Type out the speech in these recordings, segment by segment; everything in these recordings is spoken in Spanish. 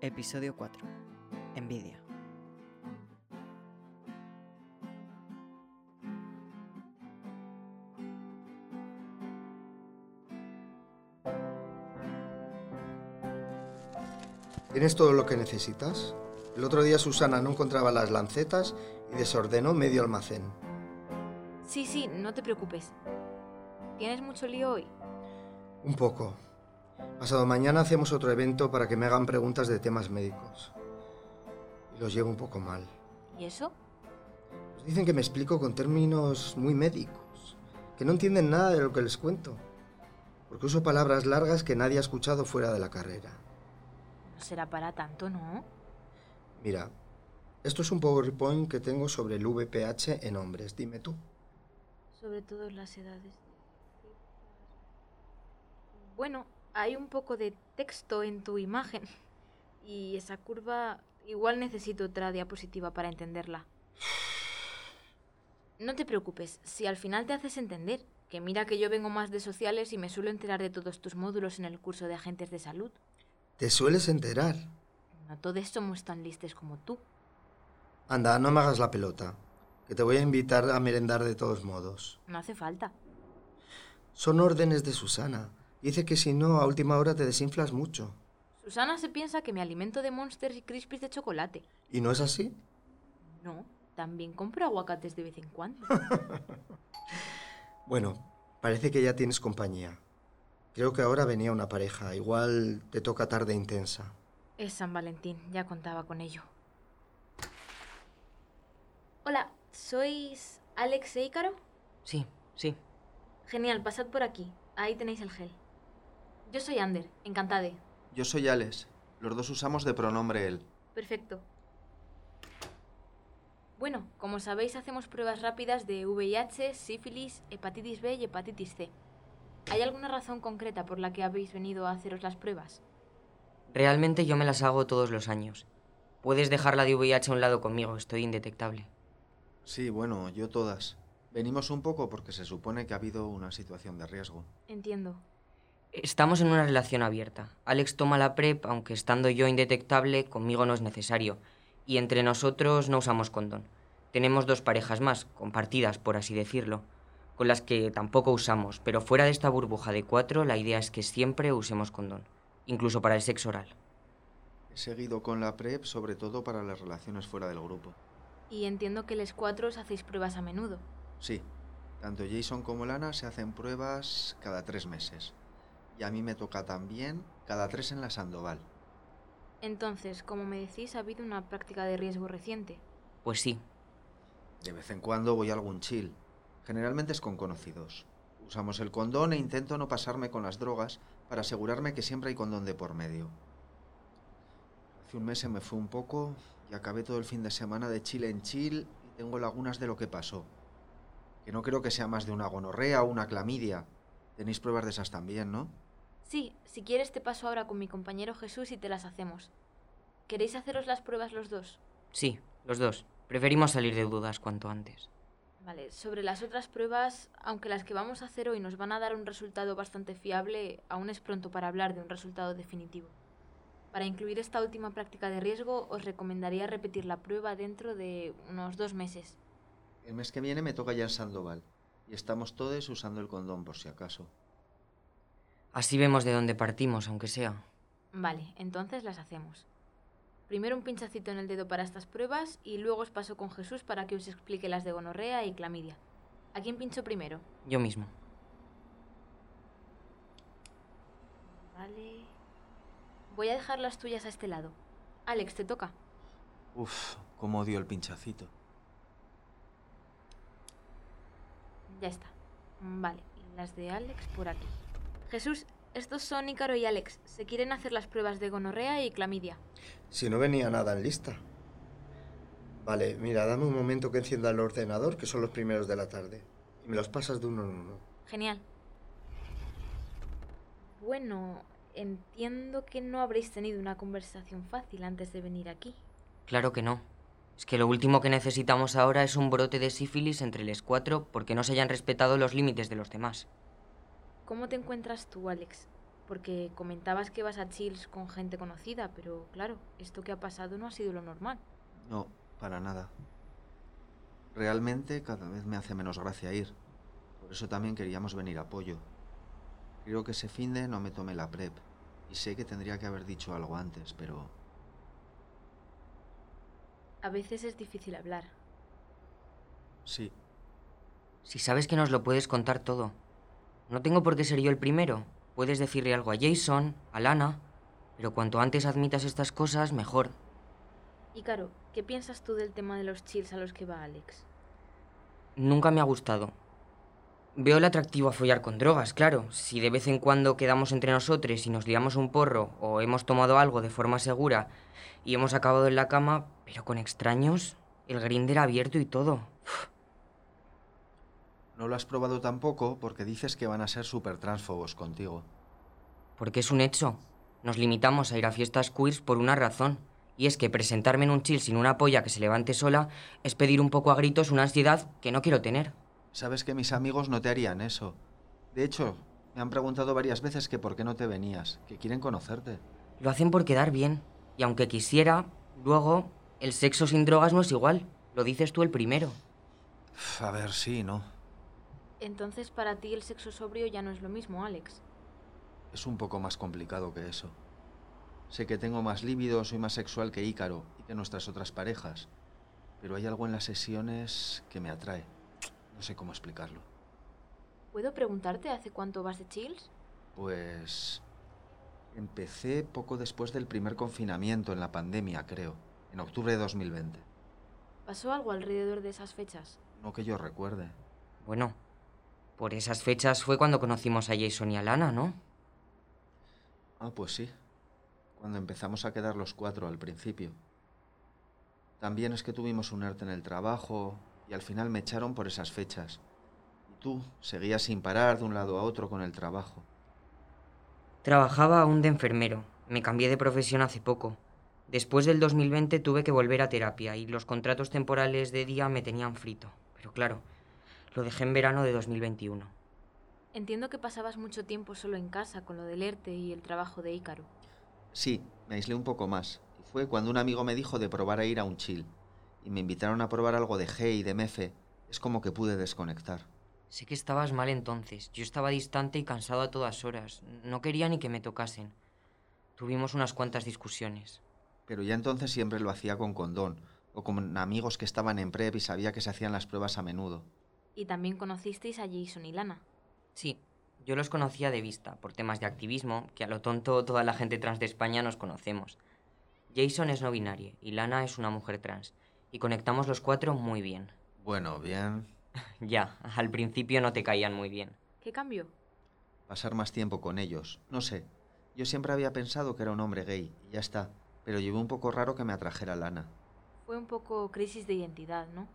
Episodio 4. Envidia. ¿Tienes todo lo que necesitas? El otro día Susana no encontraba las lancetas y desordenó medio almacén. Sí, sí, no te preocupes. ¿Tienes mucho lío hoy? Un poco. Pasado mañana hacemos otro evento para que me hagan preguntas de temas médicos. Y los llevo un poco mal. ¿Y eso? Pues dicen que me explico con términos muy médicos, que no entienden nada de lo que les cuento, porque uso palabras largas que nadie ha escuchado fuera de la carrera. No será para tanto, ¿no? Mira, esto es un PowerPoint que tengo sobre el VPH en hombres, dime tú. Sobre todo en las edades. Bueno, hay un poco de texto en tu imagen. Y esa curva igual necesito otra diapositiva para entenderla. No te preocupes, si al final te haces entender, que mira que yo vengo más de sociales y me suelo enterar de todos tus módulos en el curso de agentes de salud. ¿Te sueles enterar? No todos somos tan listos como tú. Anda, no me hagas la pelota, que te voy a invitar a merendar de todos modos. No hace falta. Son órdenes de Susana. Dice que si no, a última hora te desinflas mucho. Susana se piensa que me alimento de monsters y crispies de chocolate. ¿Y no es así? No, también compro aguacates de vez en cuando. Bueno, parece que ya tienes compañía. Creo que ahora venía una pareja. Igual te toca tarde intensa. Es San Valentín, ya contaba con ello. Hola, ¿sois Alex e Ícaro? Sí, sí. Genial, pasad por aquí. Ahí tenéis el gel. Yo soy Ander, encantade. Yo soy Alex. Los dos usamos de pronombre él. Perfecto. Bueno, como sabéis, hacemos pruebas rápidas de VIH, sífilis, hepatitis B y hepatitis C. ¿Hay alguna razón concreta por la que habéis venido a haceros las pruebas? Realmente yo me las hago todos los años. Puedes dejar la de VIH a un lado conmigo, estoy indetectable. Sí, bueno, yo todas. Venimos un poco porque se supone que ha habido una situación de riesgo. Entiendo. Estamos en una relación abierta. Alex toma la PrEP, aunque estando yo indetectable, conmigo no es necesario. Y entre nosotros no usamos condón. Tenemos dos parejas más, compartidas, por así decirlo, con las que tampoco usamos, pero fuera de esta burbuja de cuatro, la idea es que siempre usemos condón, incluso para el sexo oral. He seguido con la PrEP sobre todo para las relaciones fuera del grupo. Y entiendo que les cuatro os hacéis pruebas a menudo. Sí, tanto Jason como Lana se hacen pruebas cada tres meses. Y a mí me toca también cada tres en la Sandoval. Entonces, como me decís, ha habido una práctica de riesgo reciente. Pues sí, De vez en cuando voy a algún chill. Generalmente es con conocidos. Usamos el condón e intento no pasarme con las drogas para asegurarme que siempre hay condón de por medio. Hace un mes se me fue un poco y acabé todo el fin de semana de chill en chill y tengo lagunas de lo que pasó. Que no creo que sea más de una gonorrea o una clamidia. Tenéis pruebas de esas también, ¿no? Sí, si quieres te paso ahora con mi compañero Jesús y te las hacemos. ¿Queréis haceros las pruebas los dos? sí, los dos. Preferimos salir de dudas cuanto antes. Vale, sobre las otras pruebas, aunque las que vamos a hacer hoy nos van a dar un resultado bastante fiable, aún es pronto para hablar de un resultado definitivo. Para incluir esta última práctica de riesgo, os recomendaría repetir la prueba dentro de unos dos meses. El mes que viene me toca ya en Sandoval. Y estamos todos usando el condón por si acaso. Así vemos de dónde partimos, aunque sea. Vale, entonces las hacemos. Primero un pinchacito en el dedo para estas pruebas y luego os paso con Jesús para que os explique las de gonorrea y clamidia. ¿A quién pincho primero? Yo mismo. Vale. Voy a dejar las tuyas a este lado. Alex, te toca. Uf, cómo odio el pinchacito. Ya está. Vale, y las de Alex por aquí. Jesús, estos son Ícaro y Alex. Se quieren hacer las pruebas de gonorrea y clamidia. Si no venía nada en lista. Vale, mira, dame un momento que encienda el ordenador, que son los primeros de la tarde. Y me los pasas de uno en uno. Genial. Bueno, entiendo que no habréis tenido una conversación fácil antes de venir aquí. Claro que no. Es que lo último que necesitamos ahora es un brote de sífilis entre los cuatro porque no se hayan respetado los límites de los demás. ¿Cómo te encuentras tú, Alex? Porque comentabas que vas a chills con gente conocida, pero claro, esto que ha pasado no ha sido lo normal. No, para nada. Realmente cada vez me hace menos gracia ir. Por eso también queríamos venir a apoyo. Creo que ese fin de no me tomé la prep. Y sé que tendría que haber dicho algo antes, pero A veces es difícil hablar. sí. Si sabes que nos lo puedes contar todo. No tengo por qué ser yo el primero. Puedes decirle algo a Jason, a Lana, pero cuanto antes admitas estas cosas, mejor. Y Caro, ¿qué piensas tú del tema de los chills a los que va Alex? Nunca me ha gustado. Veo el atractivo a follar con drogas, claro. Si de vez en cuando quedamos entre nosotros y nos liamos un porro o hemos tomado algo de forma segura y hemos acabado en la cama, pero con extraños, el grinder abierto y todo. No lo has probado tampoco porque dices que van a ser súper transfobos contigo. Porque es un hecho. Nos limitamos a ir a fiestas queers por una razón. Y es que presentarme en un chill sin una polla que se levante sola es pedir un poco a gritos una ansiedad que no quiero tener. Sabes que mis amigos no te harían eso. De hecho, me han preguntado varias veces que por qué no te venías, que quieren conocerte. Lo hacen por quedar bien. Y aunque quisiera, luego, el sexo sin drogas no es igual. Lo dices tú el primero. A ver, sí, ¿no? Entonces para ti el sexo sobrio ya no es lo mismo, Alex. Es un poco más complicado que eso. Sé que tengo más líbido, soy más sexual que Ícaro y que nuestras otras parejas, pero hay algo en las sesiones que me atrae. No sé cómo explicarlo. ¿Puedo preguntarte hace cuánto vas de chills? Pues empecé poco después del primer confinamiento en la pandemia, creo, en octubre de 2020. ¿Pasó algo alrededor de esas fechas? No que yo recuerde. Bueno, por esas fechas fue cuando conocimos a Jason y a Lana, ¿no? Ah, pues sí. Cuando empezamos a quedar los cuatro al principio. También es que tuvimos un ERTE en el trabajo y al final me echaron por esas fechas. Y tú seguías sin parar de un lado a otro con el trabajo. Trabajaba aún de enfermero. Me cambié de profesión hace poco. Después del 2020 tuve que volver a terapia y los contratos temporales de día me tenían frito. Pero claro, lo dejé en verano de 2021. Entiendo que pasabas mucho tiempo solo en casa con lo del ERTE y el trabajo de Ícaro. Sí, me aislé un poco más. Y fue cuando un amigo me dijo de probar a ir a un chill. Y me invitaron a probar algo de G y de Mefe. Es como que pude desconectar. Sé que estabas mal entonces. Yo estaba distante y cansado a todas horas. No quería ni que me tocasen. Tuvimos unas cuantas discusiones. Pero ya entonces siempre lo hacía con condón. O con amigos que estaban en prep y sabía que se hacían las pruebas a menudo. Y también conocisteis a Jason y Lana. Sí, yo los conocía de vista, por temas de activismo, que a lo tonto toda la gente trans de España nos conocemos. Jason es no binario y Lana es una mujer trans. Y conectamos los cuatro muy bien. Bueno, bien. Ya, al principio no te caían muy bien. ¿Qué cambió? Pasar más tiempo con ellos. No sé. Yo siempre había pensado que era un hombre gay y ya está. Pero llevé un poco raro que me atrajera Lana. Fue un poco crisis de identidad, ¿no?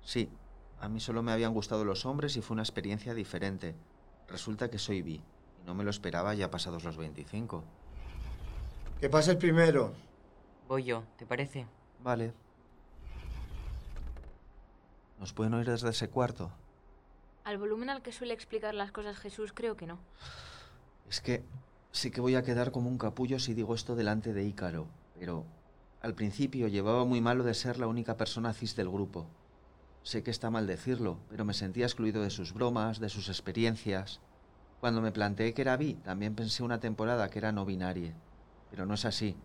Sí, a mí solo me habían gustado los hombres y fue una experiencia diferente. Resulta que soy bi y no me lo esperaba ya pasados los 25. Que pase el primero. Voy yo, ¿te parece? Vale. ¿Nos pueden oír desde ese cuarto? Al volumen al que suele explicar las cosas Jesús, creo que no. Es que sí que voy a quedar como un capullo si digo esto delante de Ícaro, pero al principio llevaba muy malo de ser la única persona cis del grupo. Sé que está mal decirlo, pero me sentía excluido de sus bromas, de sus experiencias. Cuando me planteé que era bi, también pensé una temporada que era no binaria, pero no es así,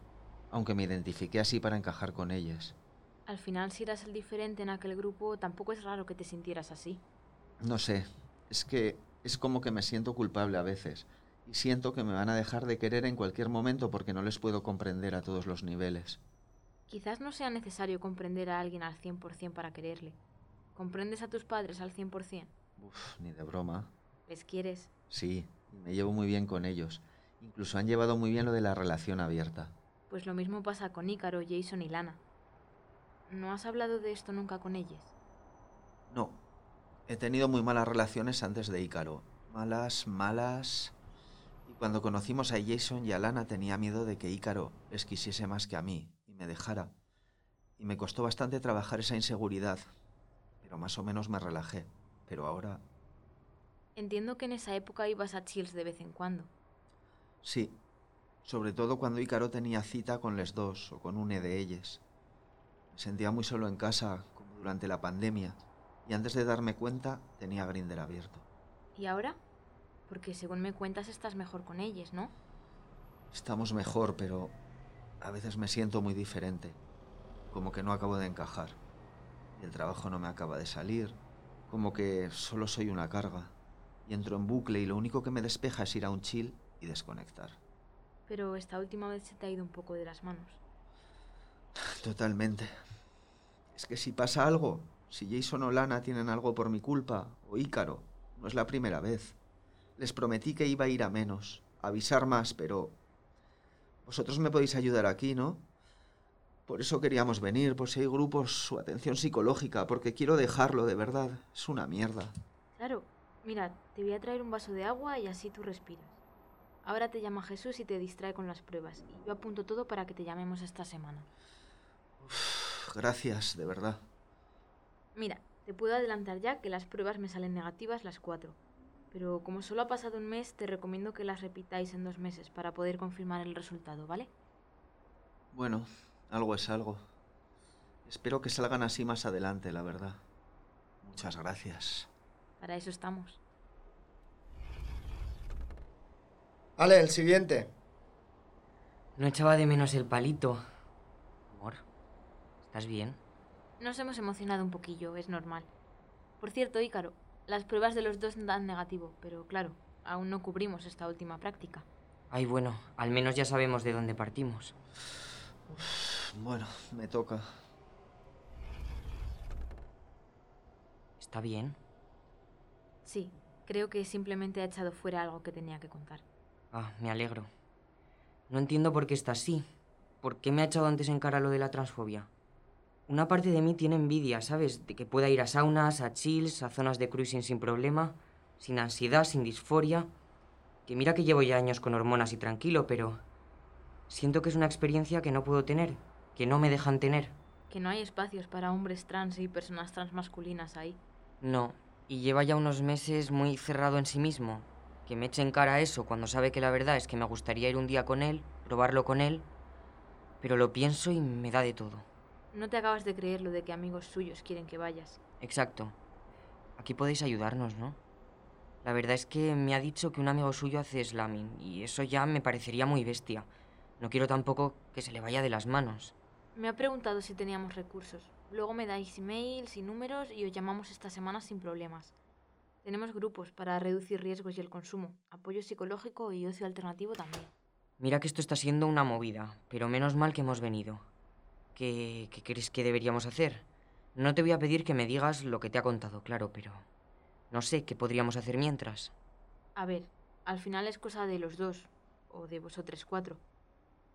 aunque me identifiqué así para encajar con ellas. Al final, si eras el diferente en aquel grupo, tampoco es raro que te sintieras así. No sé, es que es como que me siento culpable a veces, y siento que me van a dejar de querer en cualquier momento porque no les puedo comprender a todos los niveles. Quizás no sea necesario comprender a alguien al 100% para quererle. ¿Comprendes a tus padres al 100%? Uf, ni de broma. ¿Les quieres? Sí, me llevo muy bien con ellos. Incluso han llevado muy bien lo de la relación abierta. Pues lo mismo pasa con Ícaro, Jason y Lana. ¿No has hablado de esto nunca con ellos? No, he tenido muy malas relaciones antes de Ícaro. Malas, malas. Y cuando conocimos a Jason y a Lana tenía miedo de que Ícaro les quisiese más que a mí y me dejara. Y me costó bastante trabajar esa inseguridad. Pero más o menos me relajé. Pero ahora... Entiendo que en esa época ibas a chills de vez en cuando. Sí, sobre todo cuando Ícaro tenía cita con les dos o con une de ellas. Me sentía muy solo en casa, como durante la pandemia, y antes de darme cuenta tenía Grinder abierto. ¿Y ahora? Porque según me cuentas estás mejor con ellas, ¿no? Estamos mejor, pero a veces me siento muy diferente, como que no acabo de encajar. El trabajo no me acaba de salir, como que solo soy una carga. Y entro en bucle y lo único que me despeja es ir a un chill y desconectar. Pero esta última vez se te ha ido un poco de las manos. Totalmente. Es que si pasa algo, si Jason o Lana tienen algo por mi culpa, o Ícaro, no es la primera vez. Les prometí que iba a ir a menos, a avisar más, pero... Vosotros me podéis ayudar aquí, ¿no? Por eso queríamos venir, por si hay grupos, su atención psicológica, porque quiero dejarlo, de verdad. Es una mierda. Claro, mira, te voy a traer un vaso de agua y así tú respiras. Ahora te llama Jesús y te distrae con las pruebas. Y yo apunto todo para que te llamemos esta semana. Gracias, de verdad. Mira, te puedo adelantar ya que las pruebas me salen negativas las cuatro. Pero como solo ha pasado un mes, te recomiendo que las repitáis en dos meses para poder confirmar el resultado, ¿vale? Bueno, algo es algo. Espero que salgan así más adelante, la verdad. Muchas gracias. Para eso estamos. Ale, el siguiente. No echaba de menos el palito. Amor, ¿estás bien? Nos hemos emocionado un poquillo, es normal. Por cierto, Ícaro, las pruebas de los dos dan negativo, pero claro, aún no cubrimos esta última práctica. Ay, bueno, al menos ya sabemos de dónde partimos. Bueno, me toca. ¿Está bien? Sí, creo que simplemente ha echado fuera algo que tenía que contar. Ah, me alegro. No entiendo por qué está así. ¿Por qué me ha echado antes en cara lo de la transfobia? Una parte de mí tiene envidia, ¿sabes? De que pueda ir a saunas, a chills, a zonas de cruising sin problema, sin ansiedad, sin disforia. Que mira que llevo ya años con hormonas y tranquilo, pero siento que es una experiencia que no puedo tener, que no me dejan tener. Que no hay espacios para hombres trans y personas trans masculinas ahí. No, y lleva ya unos meses muy cerrado en sí mismo. Que me eche en cara eso cuando sabe que la verdad es que me gustaría ir un día con él, probarlo con él, pero lo pienso y me da de todo. No te acabas de creer lo de que amigos suyos quieren que vayas. Exacto. Aquí podéis ayudarnos, ¿no? La verdad es que me ha dicho que un amigo suyo hace slamming y eso ya me parecería muy bestia. No quiero tampoco que se le vaya de las manos. Me ha preguntado si teníamos recursos. Luego me dais emails y números y os llamamos esta semana sin problemas. Tenemos grupos para reducir riesgos y el consumo, apoyo psicológico y ocio alternativo también. Mira que esto está siendo una movida, pero menos mal que hemos venido. ¿Qué, qué crees que deberíamos hacer? No te voy a pedir que me digas lo que te ha contado, claro, pero no sé qué podríamos hacer mientras. A ver, al final es cosa de los dos, o de vosotros cuatro.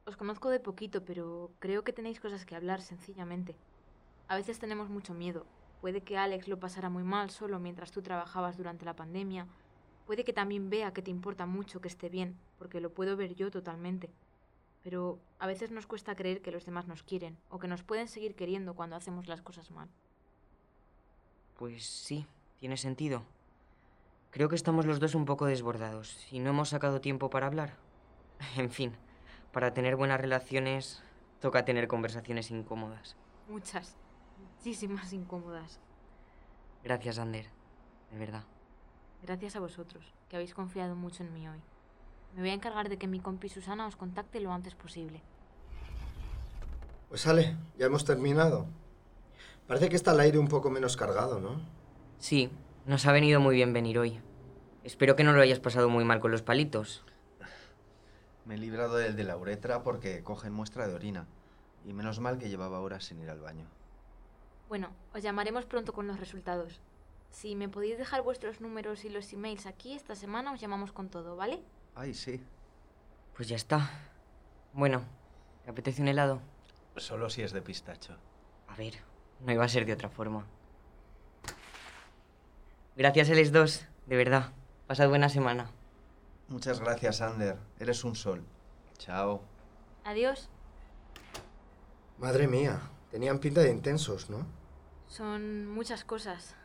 Os conozco de poquito, pero creo que tenéis cosas que hablar, sencillamente. A veces tenemos mucho miedo. Puede que Alex lo pasara muy mal solo mientras tú trabajabas durante la pandemia. Puede que también vea que te importa mucho que esté bien, porque lo puedo ver yo totalmente. Pero a veces nos cuesta creer que los demás nos quieren, o que nos pueden seguir queriendo cuando hacemos las cosas mal. Pues sí, tiene sentido. Creo que estamos los dos un poco desbordados y no hemos sacado tiempo para hablar. En fin, para tener buenas relaciones toca tener conversaciones incómodas. Muchas, muchísimas incómodas. Gracias, Ander. De verdad. Gracias a vosotros, que habéis confiado mucho en mí hoy. Me voy a encargar de que mi compi Susana os contacte lo antes posible. Pues sale, ya hemos terminado. Parece que está el aire un poco menos cargado, ¿no? Sí, nos ha venido muy bien venir hoy. Espero que no lo hayas pasado muy mal con los palitos. Me he librado del de la uretra porque cogen muestra de orina. Y menos mal que llevaba horas sin ir al baño. Bueno, os llamaremos pronto con los resultados. Si me podéis dejar vuestros números y los emails aquí esta semana, os llamamos con todo, ¿vale? Ay, sí. Pues ya está. Bueno, ¿te apetece un helado? Solo si es de pistacho. A ver, no iba a ser de otra forma. Gracias a los dos, de verdad. Pasad buena semana. Muchas gracias, Ander. Eres un sol. Chao. Adiós. Madre mía, tenían pinta de intensos, ¿no? Son muchas cosas.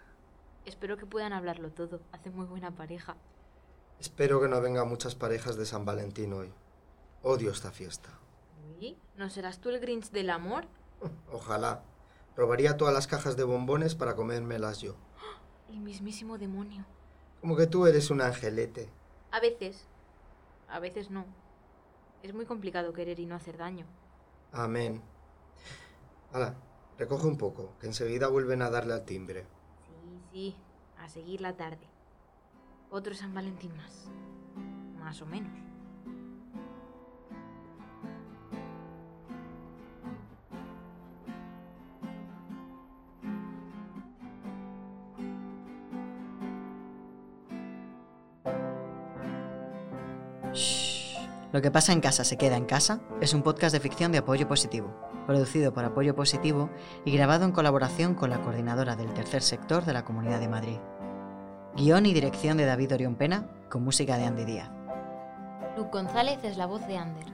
Espero que puedan hablarlo todo. Hacen muy buena pareja. Espero que no vengan muchas parejas de San Valentín hoy. Odio esta fiesta. Uy, ¿no serás tú el Grinch del amor? Ojalá. Robaría todas las cajas de bombones para comérmelas yo. El mismísimo demonio. Como que tú eres un angelete. A veces. A veces no. Es muy complicado querer y no hacer daño. Amén. Hala, recoge un poco, que enseguida vuelven a darle al timbre. Sí, sí, a seguir la tarde. Otro San Valentín más. Más o menos. Lo que pasa en casa se queda en casa es un podcast de ficción de apoyo positivo, producido por Apoyo Positivo y grabado en colaboración con la coordinadora del tercer sector de la Comunidad de Madrid. Guión y dirección de David Orión Pena, con música de Andy Díaz. Luke González es la voz de Ander.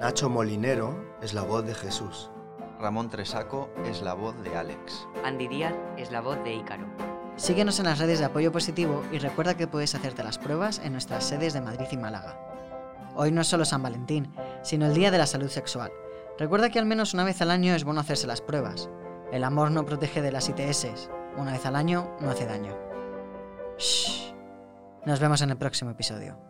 Nacho Molinero es la voz de Jesús. Ramón Tresaco es la voz de Alex. Andy Díaz es la voz de Ícaro. Síguenos en las redes de Apoyo Positivo y recuerda que puedes hacerte las pruebas en nuestras sedes de Madrid y Málaga. Hoy no es solo San Valentín, sino el Día de la Salud Sexual. Recuerda que al menos una vez al año es bueno hacerse las pruebas. El amor no protege de las ITS. Una vez al año no hace daño. Shh. Nos vemos en el próximo episodio.